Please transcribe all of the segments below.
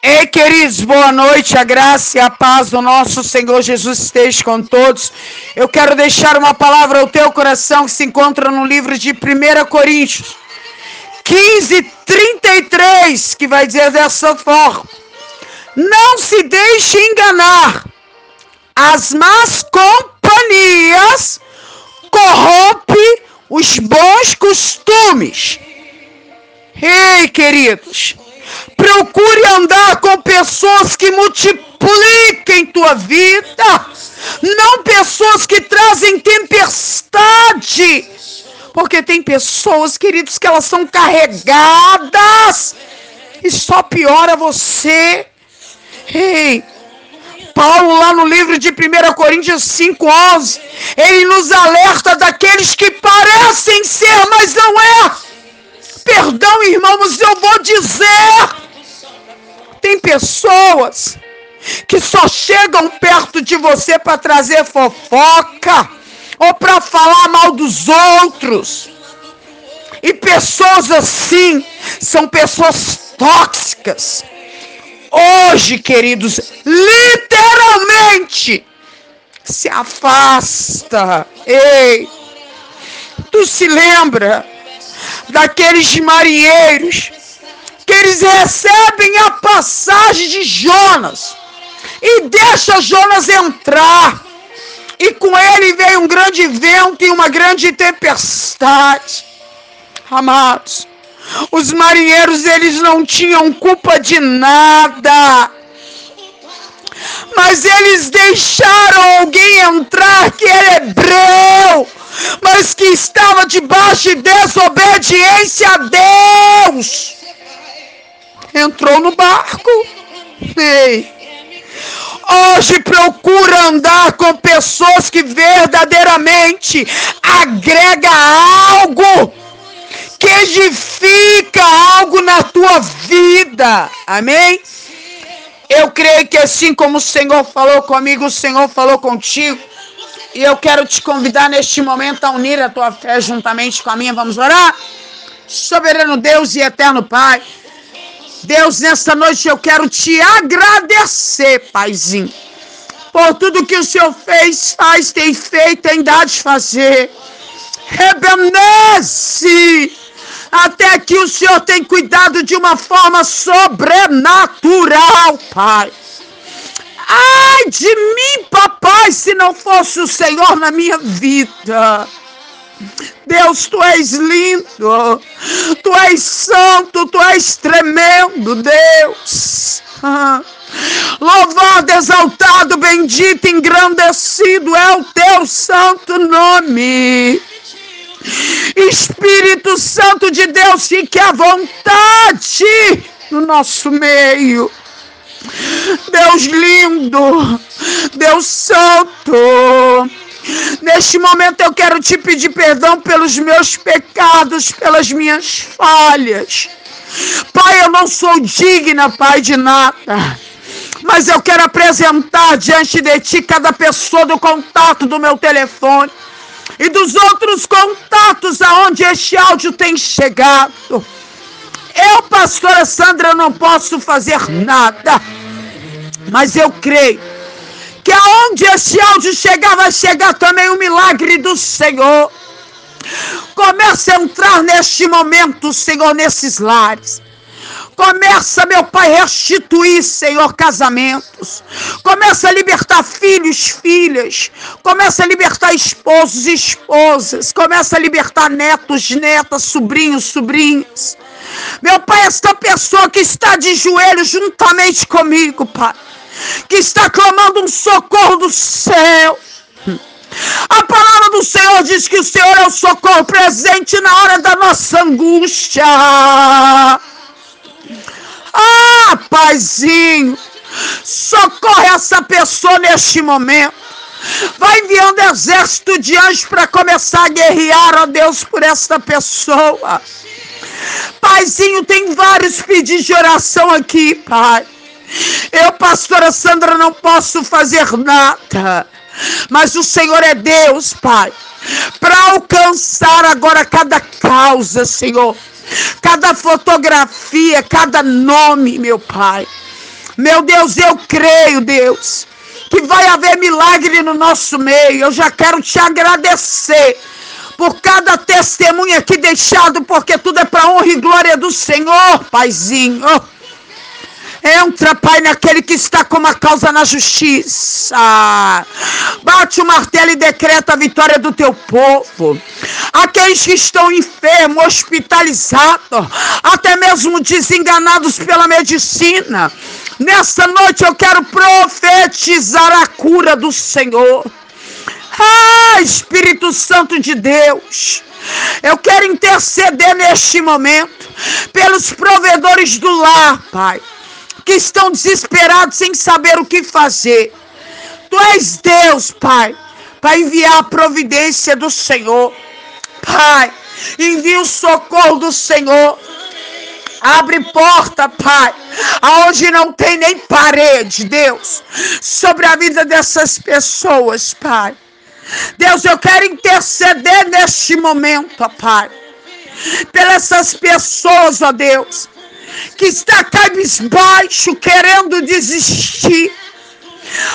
Ei, queridos, boa noite. A graça e a paz do nosso Senhor Jesus esteja com todos. Eu quero deixar uma palavra ao teu coração que se encontra no livro de 1 Coríntios 15, 33, que vai dizer dessa forma: Não se deixe enganar, as más companhias corrompem os bons costumes. Ei, queridos, procure andar com pessoas que multipliquem tua vida, não pessoas que trazem tempestade. Porque tem pessoas, queridos, que elas são carregadas e só piora você. Ei, Paulo, lá no livro de 1 Coríntios 5,11, ele nos alerta daqueles que parecem ser, mas não é. Perdão, irmãos, eu vou dizer. Tem pessoas que só chegam perto de você para trazer fofoca ou para falar mal dos outros. E pessoas assim são pessoas tóxicas hoje, queridos, literalmente se afasta. Ei, tu se lembra daqueles marinheiros que eles recebem a passagem de Jonas e deixa Jonas entrar. E com ele veio um grande vento e uma grande tempestade. Amados, os marinheiros, eles não tinham culpa de nada. Mas eles deixaram alguém entrar que era hebreu, mas que estava debaixo de desobediência a Deus. Entrou no barco. Ei. Hoje procura andar com pessoas que verdadeiramente agrega algo que edifica algo na tua vida. Amém? Eu creio que assim como o Senhor falou comigo, o Senhor falou contigo. E eu quero te convidar neste momento a unir a tua fé juntamente com a minha. Vamos orar? Soberano Deus e eterno Pai. Deus, nesta noite eu quero te agradecer, Paizinho, por tudo que o Senhor fez, faz, tem feito, tem dado de fazer. Rebenece até aqui o Senhor tem cuidado de uma forma sobrenatural, Pai. Ai de mim, papai, se não fosse o Senhor na minha vida. Deus, tu és lindo, tu és santo, tu és tremendo, Deus. Louvado, exaltado, bendito, engrandecido é o teu santo nome. Espírito Santo de Deus, fique à vontade no nosso meio. Deus lindo, Deus santo. Neste momento eu quero te pedir perdão pelos meus pecados, pelas minhas falhas. Pai, eu não sou digna, Pai, de nada. Mas eu quero apresentar diante de ti cada pessoa do contato do meu telefone e dos outros contatos aonde este áudio tem chegado. Eu, pastora Sandra, não posso fazer nada, mas eu creio que aonde este áudio chegar, vai chegar também o milagre do Senhor. Comece a entrar neste momento, Senhor, nesses lares. Começa, meu Pai, restituir, Senhor, casamentos. Começa a libertar filhos, filhas. Começa a libertar esposos esposas. Começa a libertar netos, netas, sobrinhos, sobrinhas. Meu Pai, esta pessoa que está de joelhos juntamente comigo, Pai, que está clamando um socorro do céu. A palavra do Senhor diz que o Senhor é o socorro presente na hora da nossa angústia. Ah, paizinho, socorre essa pessoa neste momento. Vai enviando exército de anjos para começar a guerrear, ó Deus, por esta pessoa. Paizinho, tem vários pedidos de oração aqui, Pai. Eu, pastora Sandra, não posso fazer nada. Mas o Senhor é Deus, Pai. Para alcançar agora cada causa, Senhor cada fotografia, cada nome, meu Pai. Meu Deus, eu creio, Deus, que vai haver milagre no nosso meio. Eu já quero te agradecer por cada testemunha aqui deixado, porque tudo é para honra e glória do Senhor, Paizinho. Entra, Pai, naquele que está com uma causa na justiça. Bate o martelo e decreta a vitória do teu povo. Aqueles que estão enfermos, hospitalizados, até mesmo desenganados pela medicina. Nesta noite eu quero profetizar a cura do Senhor. Ah, Espírito Santo de Deus. Eu quero interceder neste momento pelos provedores do lar, Pai que estão desesperados sem saber o que fazer. Tu és Deus, Pai, para enviar a providência do Senhor. Pai, envia o socorro do Senhor. Abre porta, Pai, aonde não tem nem parede, Deus, sobre a vida dessas pessoas, Pai. Deus, eu quero interceder neste momento, Pai, pelas essas pessoas, ó Deus, que está cabisbaixo, querendo desistir,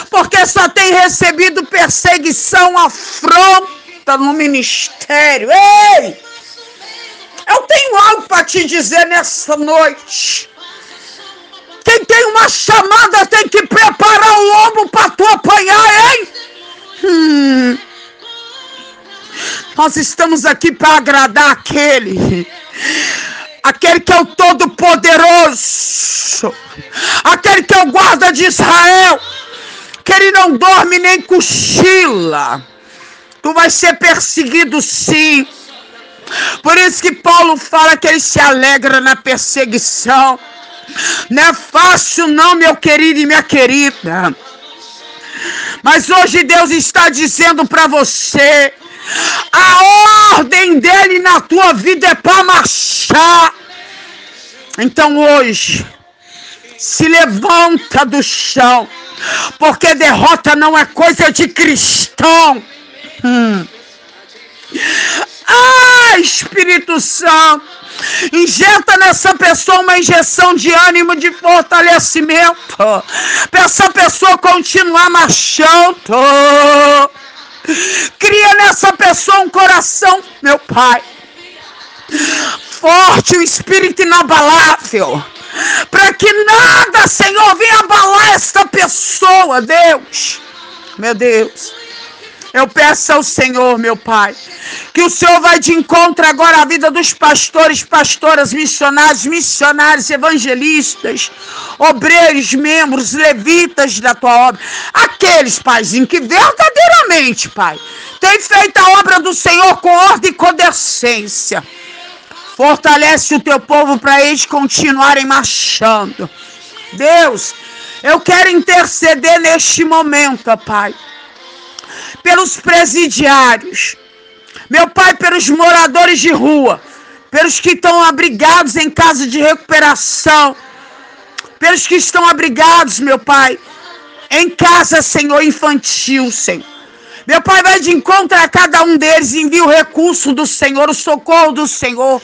porque só tem recebido perseguição, afronta no ministério. Ei! Eu tenho algo para te dizer nessa noite. Quem tem uma chamada tem que preparar o lombo para tu apanhar, hein? Hum. Nós estamos aqui para agradar aquele aquele que é o Todo-Poderoso, aquele que é o guarda de Israel, que ele não dorme nem cochila. Tu vai ser perseguido sim. Por isso que Paulo fala que ele se alegra na perseguição. Não é fácil, não, meu querido e minha querida. Mas hoje Deus está dizendo para você a ordem dele na tua vida é para marchar. Então hoje, se levanta do chão, porque derrota não é coisa de cristão. Hum. Ah, Espírito Santo, injeta nessa pessoa uma injeção de ânimo, de fortalecimento, para essa pessoa continuar marchando. Cria nessa pessoa um coração, meu Pai. Forte, um espírito inabalável. Para que nada, Senhor, venha abalar esta pessoa, Deus. Meu Deus. Eu peço ao Senhor, meu Pai, que o Senhor vai de encontro agora à vida dos pastores, pastoras, missionários, missionários, evangelistas, obreiros, membros, levitas da tua obra. Aqueles, Paizinho, que verdadeiramente, Pai, têm feito a obra do Senhor com ordem e com decência. Fortalece o teu povo para eles continuarem marchando. Deus, eu quero interceder neste momento, Pai pelos presidiários, meu Pai, pelos moradores de rua, pelos que estão abrigados em casa de recuperação, pelos que estão abrigados, meu Pai, em casa, Senhor, infantil, Senhor. Meu Pai, vai de encontro a cada um deles, envia o recurso do Senhor, o socorro do Senhor.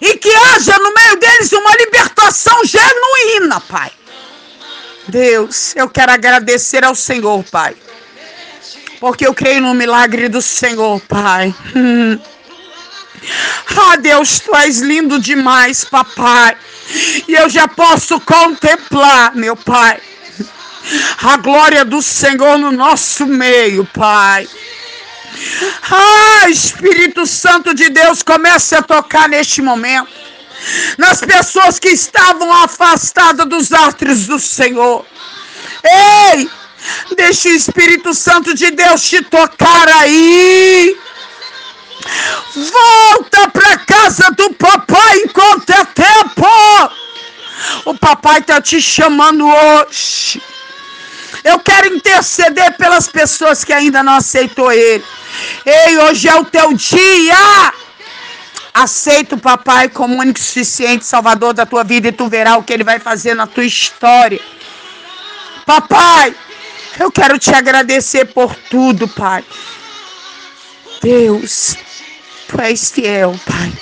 E que haja no meio deles uma libertação genuína, Pai. Deus, eu quero agradecer ao Senhor, Pai porque eu creio no milagre do Senhor, Pai. Ah, Deus, tu és lindo demais, papai. E eu já posso contemplar, meu Pai, a glória do Senhor no nosso meio, Pai. Ah, Espírito Santo de Deus, comece a tocar neste momento nas pessoas que estavam afastadas dos átrios do Senhor. Ei, Deixa o Espírito Santo de Deus te tocar aí. Volta para casa do papai enquanto é tempo. O papai está te chamando hoje. Eu quero interceder pelas pessoas que ainda não aceitou ele. Ei, hoje é o teu dia. Aceita o papai como único e suficiente salvador da tua vida e tu verás o que ele vai fazer na tua história. Papai, eu quero te agradecer por tudo, Pai. Deus, tu és fiel, Pai.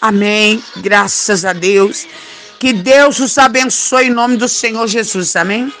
Amém. Graças a Deus. Que Deus os abençoe em nome do Senhor Jesus. Amém?